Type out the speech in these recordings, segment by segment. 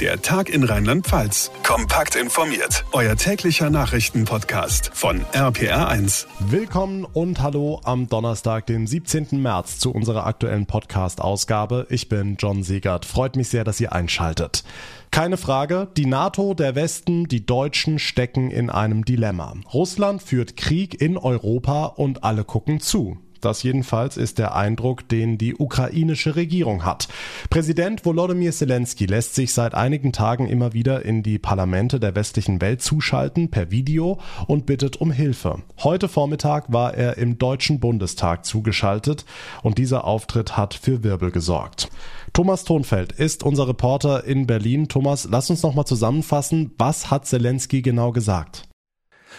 Der Tag in Rheinland-Pfalz. Kompakt informiert. Euer täglicher Nachrichtenpodcast von RPR1. Willkommen und hallo am Donnerstag, dem 17. März zu unserer aktuellen Podcast-Ausgabe. Ich bin John Siegert. Freut mich sehr, dass ihr einschaltet. Keine Frage, die NATO, der Westen, die Deutschen stecken in einem Dilemma. Russland führt Krieg in Europa und alle gucken zu. Das jedenfalls ist der Eindruck, den die ukrainische Regierung hat. Präsident Volodymyr Zelensky lässt sich seit einigen Tagen immer wieder in die Parlamente der westlichen Welt zuschalten per Video und bittet um Hilfe. Heute Vormittag war er im Deutschen Bundestag zugeschaltet und dieser Auftritt hat für Wirbel gesorgt. Thomas Thonfeld ist unser Reporter in Berlin. Thomas, lass uns noch mal zusammenfassen, was hat Zelensky genau gesagt?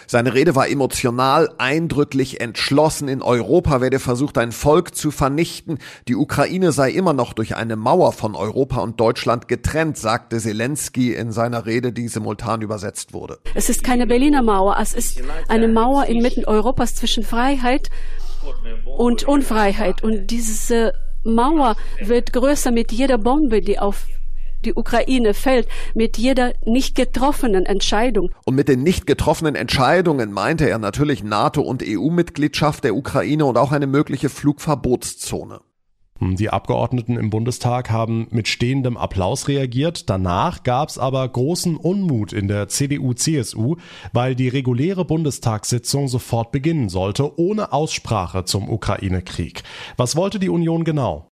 Seine Rede war emotional, eindrücklich, entschlossen. In Europa werde versucht, ein Volk zu vernichten. Die Ukraine sei immer noch durch eine Mauer von Europa und Deutschland getrennt, sagte Zelensky in seiner Rede, die simultan übersetzt wurde. Es ist keine Berliner Mauer, es ist eine Mauer inmitten Europas zwischen Freiheit und Unfreiheit. Und diese Mauer wird größer mit jeder Bombe, die auf die Ukraine fällt, mit jeder nicht getroffenen Entscheidung. Und mit den nicht getroffenen Entscheidungen meinte er natürlich NATO- und EU-Mitgliedschaft der Ukraine und auch eine mögliche Flugverbotszone. Die Abgeordneten im Bundestag haben mit stehendem Applaus reagiert. Danach gab es aber großen Unmut in der CDU-CSU, weil die reguläre Bundestagssitzung sofort beginnen sollte, ohne Aussprache zum Ukraine-Krieg. Was wollte die Union genau?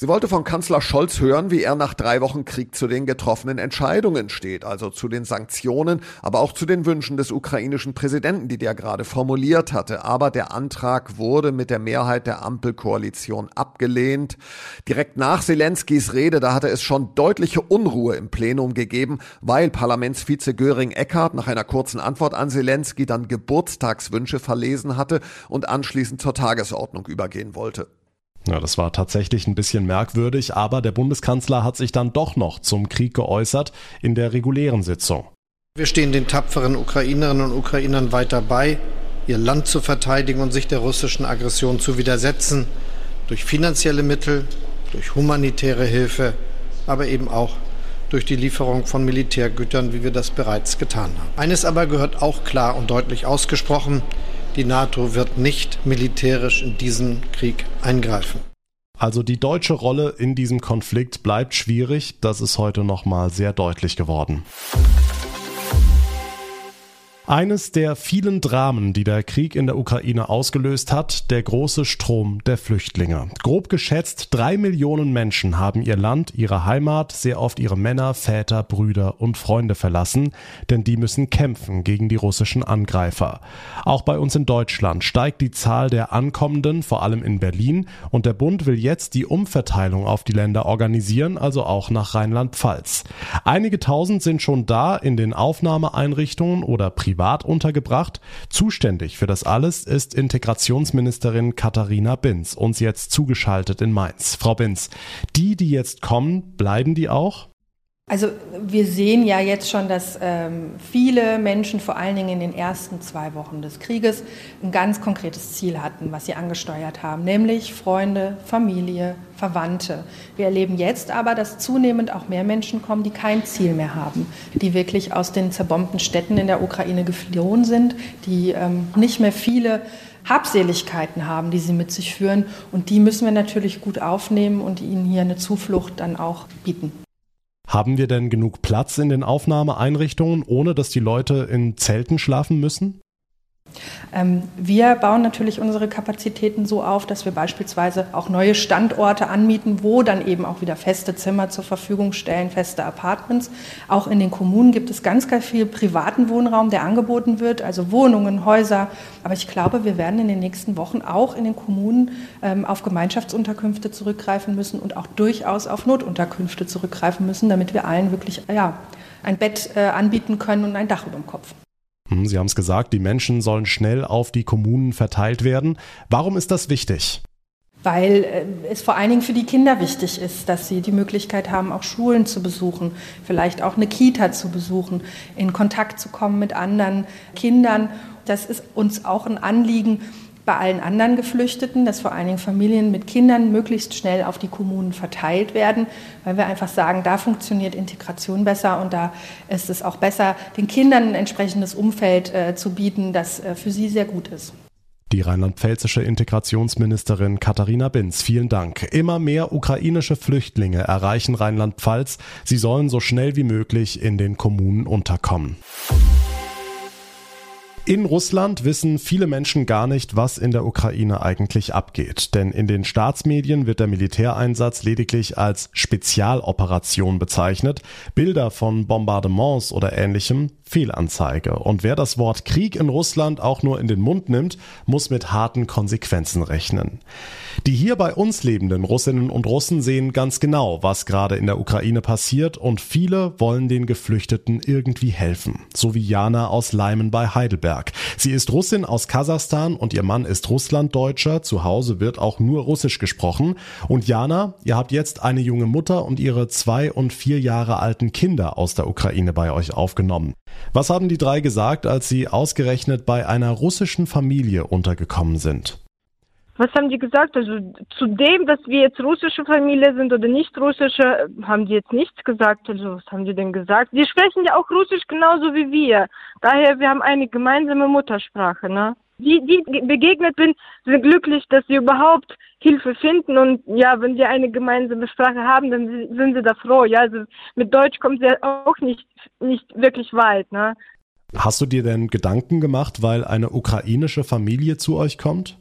Sie wollte von Kanzler Scholz hören, wie er nach drei Wochen Krieg zu den getroffenen Entscheidungen steht, also zu den Sanktionen, aber auch zu den Wünschen des ukrainischen Präsidenten, die der gerade formuliert hatte. Aber der Antrag wurde mit der Mehrheit der Ampelkoalition abgelehnt. Direkt nach Zelenskys Rede, da hatte es schon deutliche Unruhe im Plenum gegeben, weil Parlamentsvize Göring Eckardt nach einer kurzen Antwort an Zelensky dann Geburtstagswünsche verlesen hatte und anschließend zur Tagesordnung übergehen wollte. Ja, das war tatsächlich ein bisschen merkwürdig, aber der Bundeskanzler hat sich dann doch noch zum Krieg geäußert in der regulären Sitzung. Wir stehen den tapferen Ukrainerinnen und Ukrainern weiter bei, ihr Land zu verteidigen und sich der russischen Aggression zu widersetzen, durch finanzielle Mittel, durch humanitäre Hilfe, aber eben auch durch die Lieferung von Militärgütern, wie wir das bereits getan haben. Eines aber gehört auch klar und deutlich ausgesprochen, die NATO wird nicht militärisch in diesen Krieg eingreifen. Also die deutsche Rolle in diesem Konflikt bleibt schwierig, das ist heute nochmal sehr deutlich geworden. Eines der vielen Dramen, die der Krieg in der Ukraine ausgelöst hat, der große Strom der Flüchtlinge. Grob geschätzt drei Millionen Menschen haben ihr Land, ihre Heimat, sehr oft ihre Männer, Väter, Brüder und Freunde verlassen, denn die müssen kämpfen gegen die russischen Angreifer. Auch bei uns in Deutschland steigt die Zahl der Ankommenden, vor allem in Berlin, und der Bund will jetzt die Umverteilung auf die Länder organisieren, also auch nach Rheinland-Pfalz. Einige tausend sind schon da in den Aufnahmeeinrichtungen oder privat privat untergebracht. Zuständig für das alles ist Integrationsministerin Katharina Binz, uns jetzt zugeschaltet in Mainz. Frau Binz, die, die jetzt kommen, bleiben die auch? Also wir sehen ja jetzt schon, dass ähm, viele Menschen vor allen Dingen in den ersten zwei Wochen des Krieges ein ganz konkretes Ziel hatten, was sie angesteuert haben, nämlich Freunde, Familie, Verwandte. Wir erleben jetzt aber, dass zunehmend auch mehr Menschen kommen, die kein Ziel mehr haben, die wirklich aus den zerbombten Städten in der Ukraine geflohen sind, die ähm, nicht mehr viele Habseligkeiten haben, die sie mit sich führen. Und die müssen wir natürlich gut aufnehmen und ihnen hier eine Zuflucht dann auch bieten. Haben wir denn genug Platz in den Aufnahmeeinrichtungen, ohne dass die Leute in Zelten schlafen müssen? Ähm, wir bauen natürlich unsere Kapazitäten so auf, dass wir beispielsweise auch neue Standorte anmieten, wo dann eben auch wieder feste Zimmer zur Verfügung stellen, feste Apartments. Auch in den Kommunen gibt es ganz, ganz viel privaten Wohnraum, der angeboten wird, also Wohnungen, Häuser. Aber ich glaube, wir werden in den nächsten Wochen auch in den Kommunen ähm, auf Gemeinschaftsunterkünfte zurückgreifen müssen und auch durchaus auf Notunterkünfte zurückgreifen müssen, damit wir allen wirklich ja, ein Bett äh, anbieten können und ein Dach über dem Kopf. Hm, Sie haben es gesagt, die Menschen sollen schnell auf die Kommunen verteilt werden. Warum ist das wichtig? Weil äh, es vor allen Dingen für die Kinder wichtig ist, dass sie die Möglichkeit haben, auch Schulen zu besuchen, vielleicht auch eine Kita zu besuchen, in Kontakt zu kommen mit anderen Kindern. Das ist uns auch ein Anliegen, bei allen anderen Geflüchteten, dass vor allen Dingen Familien mit Kindern möglichst schnell auf die Kommunen verteilt werden, weil wir einfach sagen, da funktioniert Integration besser und da ist es auch besser, den Kindern ein entsprechendes Umfeld äh, zu bieten, das äh, für sie sehr gut ist. Die rheinland-pfälzische Integrationsministerin Katharina Binz, vielen Dank. Immer mehr ukrainische Flüchtlinge erreichen Rheinland-Pfalz. Sie sollen so schnell wie möglich in den Kommunen unterkommen. In Russland wissen viele Menschen gar nicht, was in der Ukraine eigentlich abgeht, denn in den Staatsmedien wird der Militäreinsatz lediglich als Spezialoperation bezeichnet. Bilder von Bombardements oder ähnlichem Fehlanzeige. Und wer das Wort Krieg in Russland auch nur in den Mund nimmt, muss mit harten Konsequenzen rechnen. Die hier bei uns lebenden Russinnen und Russen sehen ganz genau, was gerade in der Ukraine passiert und viele wollen den Geflüchteten irgendwie helfen. So wie Jana aus Leimen bei Heidelberg. Sie ist Russin aus Kasachstan und ihr Mann ist Russlanddeutscher. Zu Hause wird auch nur Russisch gesprochen. Und Jana, ihr habt jetzt eine junge Mutter und ihre zwei und vier Jahre alten Kinder aus der Ukraine bei euch aufgenommen. Was haben die drei gesagt, als sie ausgerechnet bei einer russischen Familie untergekommen sind? Was haben die gesagt? Also zu dem, dass wir jetzt russische Familie sind oder nicht russische, haben die jetzt nichts gesagt. Also was haben die denn gesagt? Die sprechen ja auch Russisch genauso wie wir. Daher, wir haben eine gemeinsame Muttersprache. Ne? Die, die begegnet sind, sind glücklich, dass sie überhaupt Hilfe finden und ja, wenn wir eine gemeinsame Sprache haben, dann sind sie da froh. Ja, also mit Deutsch kommt sie auch nicht, nicht wirklich weit. Ne? Hast du dir denn Gedanken gemacht, weil eine ukrainische Familie zu euch kommt?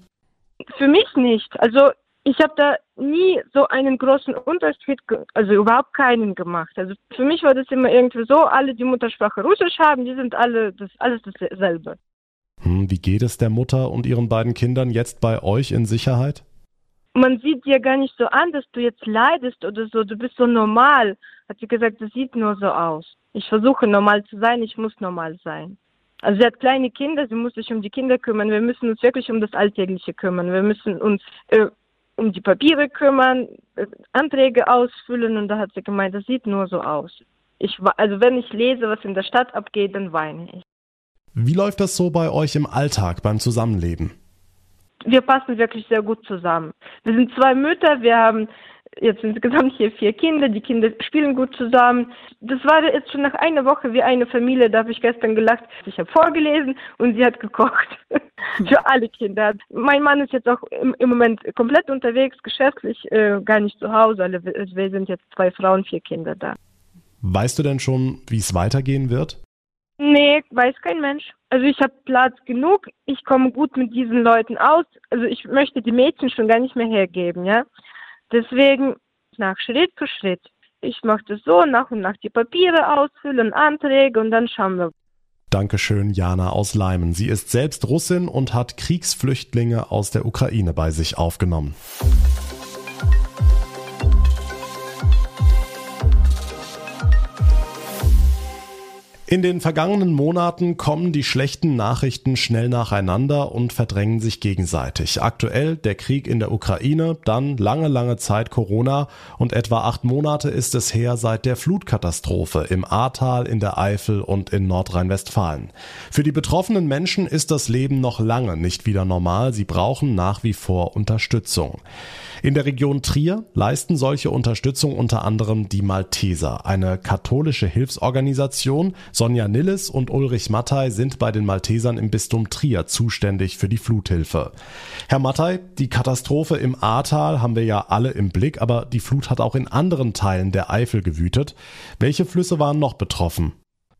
Für mich nicht. Also ich habe da nie so einen großen Unterschied, also überhaupt keinen gemacht. Also für mich war das immer irgendwie so, alle, die Muttersprache Russisch haben, die sind alle das alles dasselbe. Hm, wie geht es der Mutter und ihren beiden Kindern jetzt bei euch in Sicherheit? Man sieht dir gar nicht so an, dass du jetzt leidest oder so. Du bist so normal. Hat sie gesagt, das sieht nur so aus. Ich versuche normal zu sein, ich muss normal sein. Also sie hat kleine Kinder, sie muss sich um die Kinder kümmern. Wir müssen uns wirklich um das Alltägliche kümmern. Wir müssen uns äh, um die Papiere kümmern, äh, Anträge ausfüllen und da hat sie gemeint, das sieht nur so aus. Ich, also wenn ich lese, was in der Stadt abgeht, dann weine ich. Wie läuft das so bei euch im Alltag beim Zusammenleben? Wir passen wirklich sehr gut zusammen. Wir sind zwei Mütter, wir haben jetzt insgesamt hier vier Kinder, die Kinder spielen gut zusammen. Das war jetzt schon nach einer Woche wie eine Familie, da habe ich gestern gelacht. Ich habe vorgelesen und sie hat gekocht für alle Kinder. Mein Mann ist jetzt auch im, im Moment komplett unterwegs, geschäftlich, äh, gar nicht zu Hause. Alle, wir sind jetzt zwei Frauen, vier Kinder da. Weißt du denn schon, wie es weitergehen wird? Nee, weiß kein Mensch. Also ich habe Platz genug, ich komme gut mit diesen Leuten aus. Also ich möchte die Mädchen schon gar nicht mehr hergeben, ja. Deswegen nach Schritt für Schritt. Ich mache das so, nach und nach die Papiere ausfüllen, Anträge und dann schauen wir. Dankeschön, Jana aus Leimen. Sie ist selbst Russin und hat Kriegsflüchtlinge aus der Ukraine bei sich aufgenommen. In den vergangenen Monaten kommen die schlechten Nachrichten schnell nacheinander und verdrängen sich gegenseitig. Aktuell der Krieg in der Ukraine, dann lange, lange Zeit Corona und etwa acht Monate ist es her seit der Flutkatastrophe im Ahrtal, in der Eifel und in Nordrhein-Westfalen. Für die betroffenen Menschen ist das Leben noch lange nicht wieder normal. Sie brauchen nach wie vor Unterstützung. In der Region Trier leisten solche Unterstützung unter anderem die Malteser, eine katholische Hilfsorganisation. Sonja Nilles und Ulrich Mattei sind bei den Maltesern im Bistum Trier zuständig für die Fluthilfe. Herr Mattei, die Katastrophe im Ahrtal haben wir ja alle im Blick, aber die Flut hat auch in anderen Teilen der Eifel gewütet. Welche Flüsse waren noch betroffen?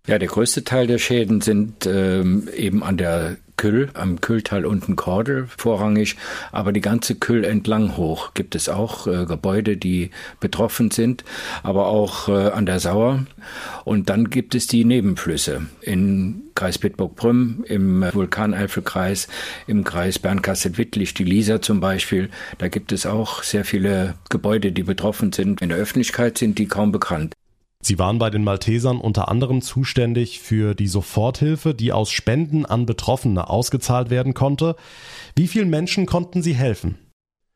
Ja, der größte Teil der Schäden sind ähm, eben an der Kühl, am Kühltal unten Kordel vorrangig, aber die ganze Kühl entlang hoch gibt es auch äh, Gebäude, die betroffen sind, aber auch äh, an der Sauer. Und dann gibt es die Nebenflüsse in Kreis Bitburg-Prüm, im Vulkaneifelkreis, im Kreis Bernkastel-Wittlich, die Lisa zum Beispiel. Da gibt es auch sehr viele Gebäude, die betroffen sind. In der Öffentlichkeit sind die kaum bekannt. Sie waren bei den Maltesern unter anderem zuständig für die Soforthilfe, die aus Spenden an Betroffene ausgezahlt werden konnte. Wie vielen Menschen konnten Sie helfen?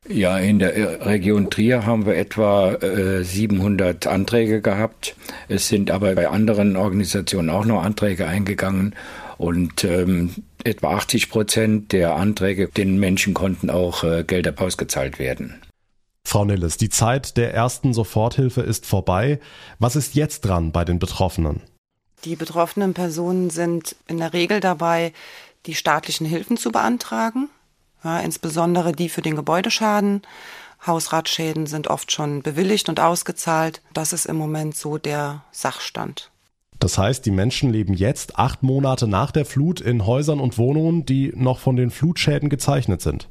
Ja, in der Region Trier haben wir etwa äh, 700 Anträge gehabt. Es sind aber bei anderen Organisationen auch noch Anträge eingegangen Und ähm, etwa 80 Prozent der Anträge, den Menschen konnten auch äh, Gelder ausgezahlt werden. Frau Nilles, die Zeit der ersten Soforthilfe ist vorbei. Was ist jetzt dran bei den Betroffenen? Die betroffenen Personen sind in der Regel dabei, die staatlichen Hilfen zu beantragen, ja, insbesondere die für den Gebäudeschaden. Hausratschäden sind oft schon bewilligt und ausgezahlt. Das ist im Moment so der Sachstand. Das heißt, die Menschen leben jetzt acht Monate nach der Flut in Häusern und Wohnungen, die noch von den Flutschäden gezeichnet sind.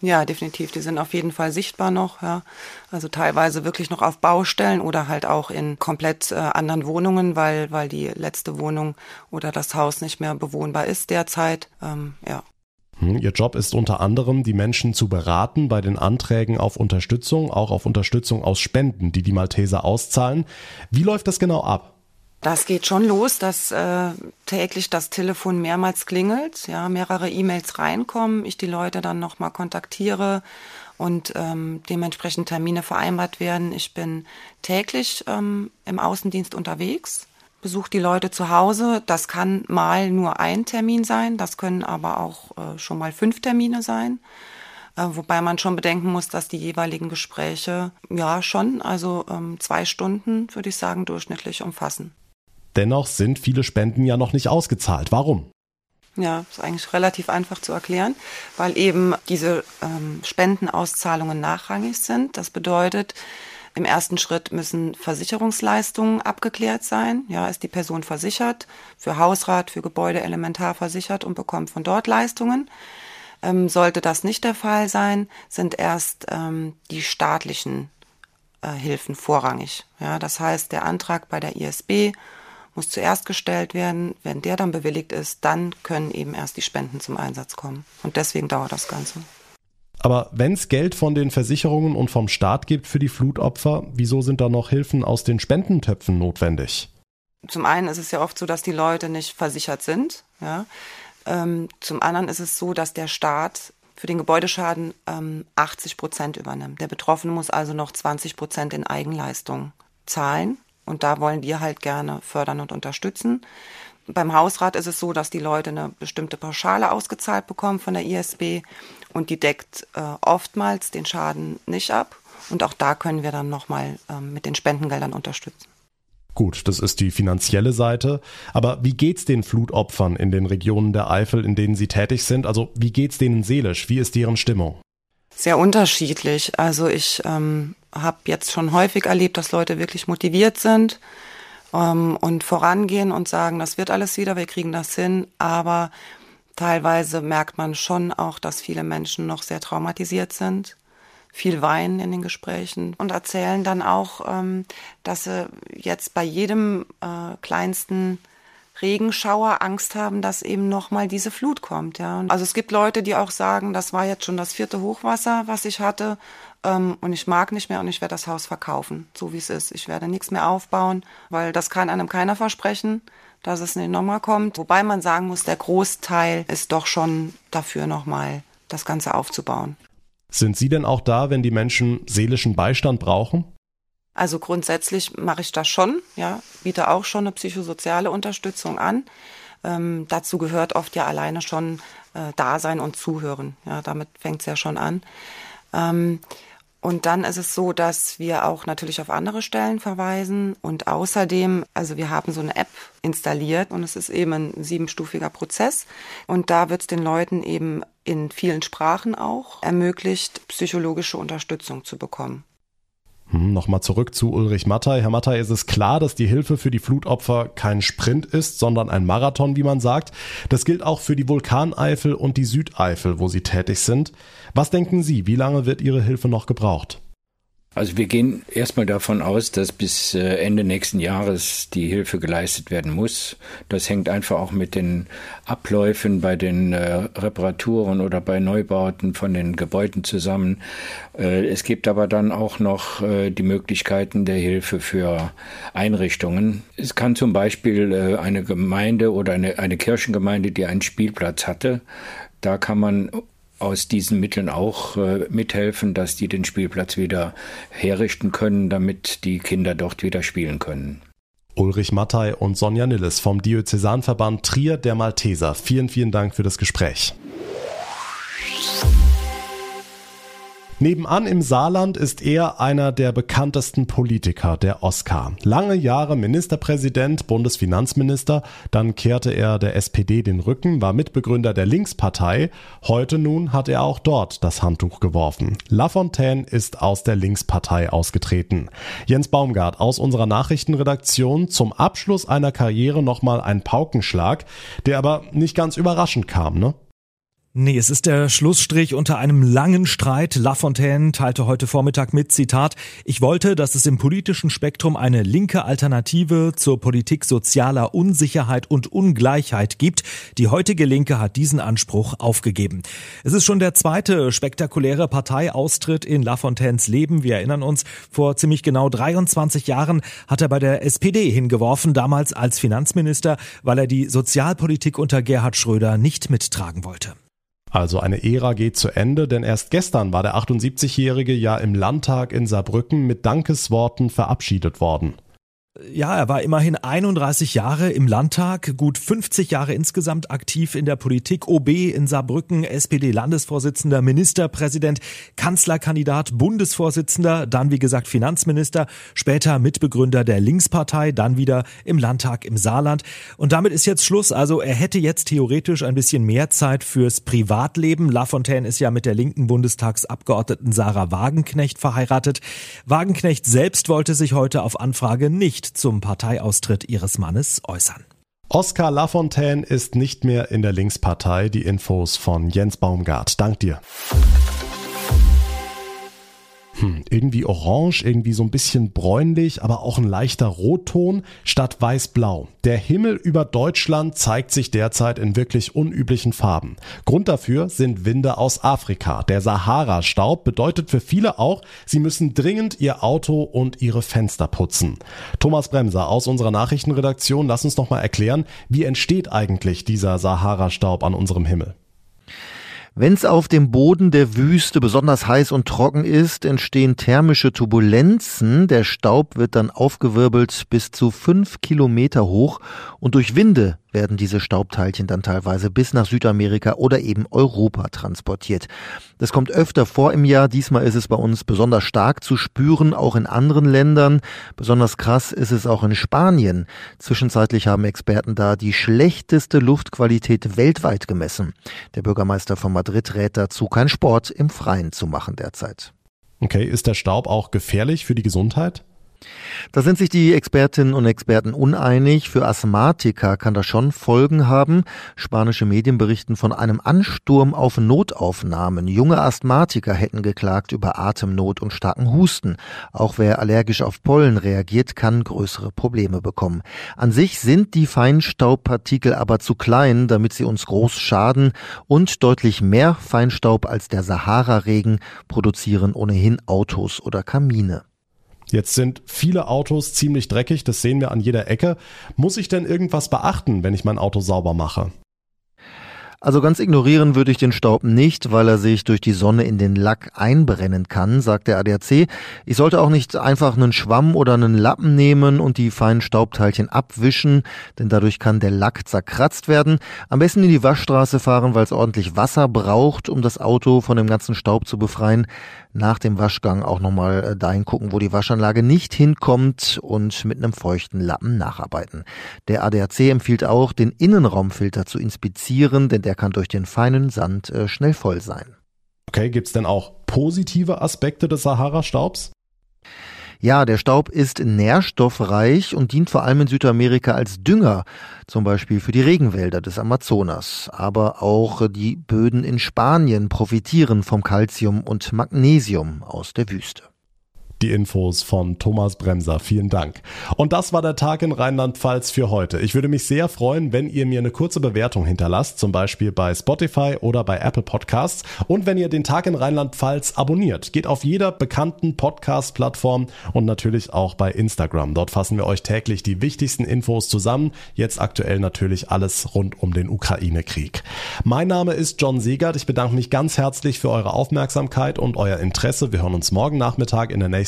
Ja, definitiv. Die sind auf jeden Fall sichtbar noch. Ja. Also teilweise wirklich noch auf Baustellen oder halt auch in komplett äh, anderen Wohnungen, weil, weil die letzte Wohnung oder das Haus nicht mehr bewohnbar ist derzeit. Ähm, ja. Hm, Ihr Job ist unter anderem, die Menschen zu beraten bei den Anträgen auf Unterstützung, auch auf Unterstützung aus Spenden, die die Malteser auszahlen. Wie läuft das genau ab? Das geht schon los, dass äh, täglich das Telefon mehrmals klingelt, ja, mehrere E-Mails reinkommen, ich die Leute dann nochmal kontaktiere und ähm, dementsprechend Termine vereinbart werden. Ich bin täglich ähm, im Außendienst unterwegs, besuche die Leute zu Hause. Das kann mal nur ein Termin sein, das können aber auch äh, schon mal fünf Termine sein. Äh, wobei man schon bedenken muss, dass die jeweiligen Gespräche ja schon, also ähm, zwei Stunden, würde ich sagen, durchschnittlich umfassen. Dennoch sind viele Spenden ja noch nicht ausgezahlt. Warum? Ja, ist eigentlich relativ einfach zu erklären, weil eben diese ähm, Spendenauszahlungen nachrangig sind. Das bedeutet, im ersten Schritt müssen Versicherungsleistungen abgeklärt sein. Ja, ist die Person versichert, für Hausrat, für Gebäude elementar versichert und bekommt von dort Leistungen. Ähm, sollte das nicht der Fall sein, sind erst ähm, die staatlichen äh, Hilfen vorrangig. Ja, das heißt, der Antrag bei der ISB muss zuerst gestellt werden. Wenn der dann bewilligt ist, dann können eben erst die Spenden zum Einsatz kommen. Und deswegen dauert das Ganze. Aber wenn es Geld von den Versicherungen und vom Staat gibt für die Flutopfer, wieso sind da noch Hilfen aus den Spendentöpfen notwendig? Zum einen ist es ja oft so, dass die Leute nicht versichert sind. Ja. Ähm, zum anderen ist es so, dass der Staat für den Gebäudeschaden ähm, 80 Prozent übernimmt. Der Betroffene muss also noch 20 Prozent in Eigenleistung zahlen. Und da wollen wir halt gerne fördern und unterstützen. Beim Hausrat ist es so, dass die Leute eine bestimmte Pauschale ausgezahlt bekommen von der ISB und die deckt äh, oftmals den Schaden nicht ab. Und auch da können wir dann nochmal ähm, mit den Spendengeldern unterstützen. Gut, das ist die finanzielle Seite. Aber wie geht's den Flutopfern in den Regionen der Eifel, in denen sie tätig sind? Also wie geht's denen seelisch? Wie ist deren Stimmung? Sehr unterschiedlich. Also ich ähm, habe jetzt schon häufig erlebt, dass Leute wirklich motiviert sind ähm, und vorangehen und sagen, das wird alles wieder, wir kriegen das hin. Aber teilweise merkt man schon auch, dass viele Menschen noch sehr traumatisiert sind, viel weinen in den Gesprächen und erzählen dann auch, ähm, dass sie jetzt bei jedem äh, kleinsten Regenschauer Angst haben, dass eben nochmal diese Flut kommt. Ja. Also es gibt Leute, die auch sagen, das war jetzt schon das vierte Hochwasser, was ich hatte ähm, und ich mag nicht mehr und ich werde das Haus verkaufen, so wie es ist. Ich werde nichts mehr aufbauen, weil das kann einem keiner versprechen, dass es nicht nochmal kommt. Wobei man sagen muss, der Großteil ist doch schon dafür nochmal das Ganze aufzubauen. Sind Sie denn auch da, wenn die Menschen seelischen Beistand brauchen? Also grundsätzlich mache ich das schon, ja, biete auch schon eine psychosoziale Unterstützung an. Ähm, dazu gehört oft ja alleine schon äh, Dasein und Zuhören. Ja, damit fängt es ja schon an. Ähm, und dann ist es so, dass wir auch natürlich auf andere Stellen verweisen und außerdem, also wir haben so eine App installiert und es ist eben ein siebenstufiger Prozess und da wird es den Leuten eben in vielen Sprachen auch ermöglicht, psychologische Unterstützung zu bekommen. Hm, Nochmal zurück zu Ulrich Mattei. Herr Mattei, ist es klar, dass die Hilfe für die Flutopfer kein Sprint ist, sondern ein Marathon, wie man sagt. Das gilt auch für die Vulkaneifel und die Südeifel, wo Sie tätig sind. Was denken Sie, wie lange wird Ihre Hilfe noch gebraucht? Also wir gehen erstmal davon aus, dass bis äh, Ende nächsten Jahres die Hilfe geleistet werden muss. Das hängt einfach auch mit den Abläufen bei den äh, Reparaturen oder bei Neubauten von den Gebäuden zusammen. Äh, es gibt aber dann auch noch die Möglichkeiten der Hilfe für Einrichtungen. Es kann zum Beispiel eine Gemeinde oder eine, eine Kirchengemeinde, die einen Spielplatz hatte, da kann man aus diesen Mitteln auch äh, mithelfen, dass die den Spielplatz wieder herrichten können, damit die Kinder dort wieder spielen können. Ulrich Mattei und Sonja Nilles vom Diözesanverband Trier der Malteser. Vielen, vielen Dank für das Gespräch. Nebenan im Saarland ist er einer der bekanntesten Politiker, der Oskar. Lange Jahre Ministerpräsident, Bundesfinanzminister, dann kehrte er der SPD den Rücken, war Mitbegründer der Linkspartei. Heute nun hat er auch dort das Handtuch geworfen. Lafontaine ist aus der Linkspartei ausgetreten. Jens Baumgart aus unserer Nachrichtenredaktion zum Abschluss einer Karriere nochmal ein Paukenschlag, der aber nicht ganz überraschend kam, ne? Nee, es ist der Schlussstrich unter einem langen Streit. Lafontaine teilte heute Vormittag mit, Zitat, ich wollte, dass es im politischen Spektrum eine linke Alternative zur Politik sozialer Unsicherheit und Ungleichheit gibt. Die heutige Linke hat diesen Anspruch aufgegeben. Es ist schon der zweite spektakuläre Parteiaustritt in Lafontaines Leben. Wir erinnern uns, vor ziemlich genau 23 Jahren hat er bei der SPD hingeworfen, damals als Finanzminister, weil er die Sozialpolitik unter Gerhard Schröder nicht mittragen wollte. Also eine Ära geht zu Ende, denn erst gestern war der 78-Jährige ja im Landtag in Saarbrücken mit Dankesworten verabschiedet worden. Ja, er war immerhin 31 Jahre im Landtag, gut 50 Jahre insgesamt aktiv in der Politik, OB in Saarbrücken, SPD-Landesvorsitzender, Ministerpräsident, Kanzlerkandidat, Bundesvorsitzender, dann wie gesagt Finanzminister, später Mitbegründer der Linkspartei, dann wieder im Landtag im Saarland. Und damit ist jetzt Schluss. Also er hätte jetzt theoretisch ein bisschen mehr Zeit fürs Privatleben. Lafontaine ist ja mit der linken Bundestagsabgeordneten Sarah Wagenknecht verheiratet. Wagenknecht selbst wollte sich heute auf Anfrage nicht zum Parteiaustritt ihres Mannes äußern. Oskar Lafontaine ist nicht mehr in der Linkspartei. Die Infos von Jens Baumgart. Dank dir. Hm, irgendwie orange, irgendwie so ein bisschen bräunlich, aber auch ein leichter Rotton statt weiß-blau. Der Himmel über Deutschland zeigt sich derzeit in wirklich unüblichen Farben. Grund dafür sind Winde aus Afrika. Der Sahara-Staub bedeutet für viele auch, sie müssen dringend ihr Auto und ihre Fenster putzen. Thomas Bremser aus unserer Nachrichtenredaktion, lass uns noch mal erklären, wie entsteht eigentlich dieser Sahara-Staub an unserem Himmel? Wenn es auf dem Boden der Wüste besonders heiß und trocken ist, entstehen thermische Turbulenzen. Der Staub wird dann aufgewirbelt bis zu fünf Kilometer hoch und durch Winde werden diese Staubteilchen dann teilweise bis nach Südamerika oder eben Europa transportiert. Das kommt öfter vor im Jahr. Diesmal ist es bei uns besonders stark zu spüren, auch in anderen Ländern. Besonders krass ist es auch in Spanien. Zwischenzeitlich haben Experten da die schlechteste Luftqualität weltweit gemessen. Der Bürgermeister von Madrid rät dazu, keinen Sport im Freien zu machen derzeit. Okay, ist der Staub auch gefährlich für die Gesundheit? Da sind sich die Expertinnen und Experten uneinig. Für Asthmatiker kann das schon Folgen haben. Spanische Medien berichten von einem Ansturm auf Notaufnahmen. Junge Asthmatiker hätten geklagt über Atemnot und starken Husten. Auch wer allergisch auf Pollen reagiert, kann größere Probleme bekommen. An sich sind die Feinstaubpartikel aber zu klein, damit sie uns groß schaden und deutlich mehr Feinstaub als der Sahara-Regen produzieren ohnehin Autos oder Kamine. Jetzt sind viele Autos ziemlich dreckig, das sehen wir an jeder Ecke. Muss ich denn irgendwas beachten, wenn ich mein Auto sauber mache? Also ganz ignorieren würde ich den Staub nicht, weil er sich durch die Sonne in den Lack einbrennen kann, sagt der ADAC. Ich sollte auch nicht einfach einen Schwamm oder einen Lappen nehmen und die feinen Staubteilchen abwischen, denn dadurch kann der Lack zerkratzt werden. Am besten in die Waschstraße fahren, weil es ordentlich Wasser braucht, um das Auto von dem ganzen Staub zu befreien. Nach dem Waschgang auch nochmal äh, dahin gucken, wo die Waschanlage nicht hinkommt und mit einem feuchten Lappen nacharbeiten. Der ADAC empfiehlt auch, den Innenraumfilter zu inspizieren, denn der kann durch den feinen Sand äh, schnell voll sein. Okay, gibt's denn auch positive Aspekte des Sahara-Staubs? Ja, der Staub ist nährstoffreich und dient vor allem in Südamerika als Dünger, zum Beispiel für die Regenwälder des Amazonas. Aber auch die Böden in Spanien profitieren vom Calcium und Magnesium aus der Wüste die Infos von Thomas Bremser. Vielen Dank. Und das war der Tag in Rheinland-Pfalz für heute. Ich würde mich sehr freuen, wenn ihr mir eine kurze Bewertung hinterlasst, zum Beispiel bei Spotify oder bei Apple Podcasts. Und wenn ihr den Tag in Rheinland-Pfalz abonniert, geht auf jeder bekannten Podcast-Plattform und natürlich auch bei Instagram. Dort fassen wir euch täglich die wichtigsten Infos zusammen. Jetzt aktuell natürlich alles rund um den Ukraine-Krieg. Mein Name ist John Siegert. Ich bedanke mich ganz herzlich für eure Aufmerksamkeit und euer Interesse. Wir hören uns morgen Nachmittag in der nächsten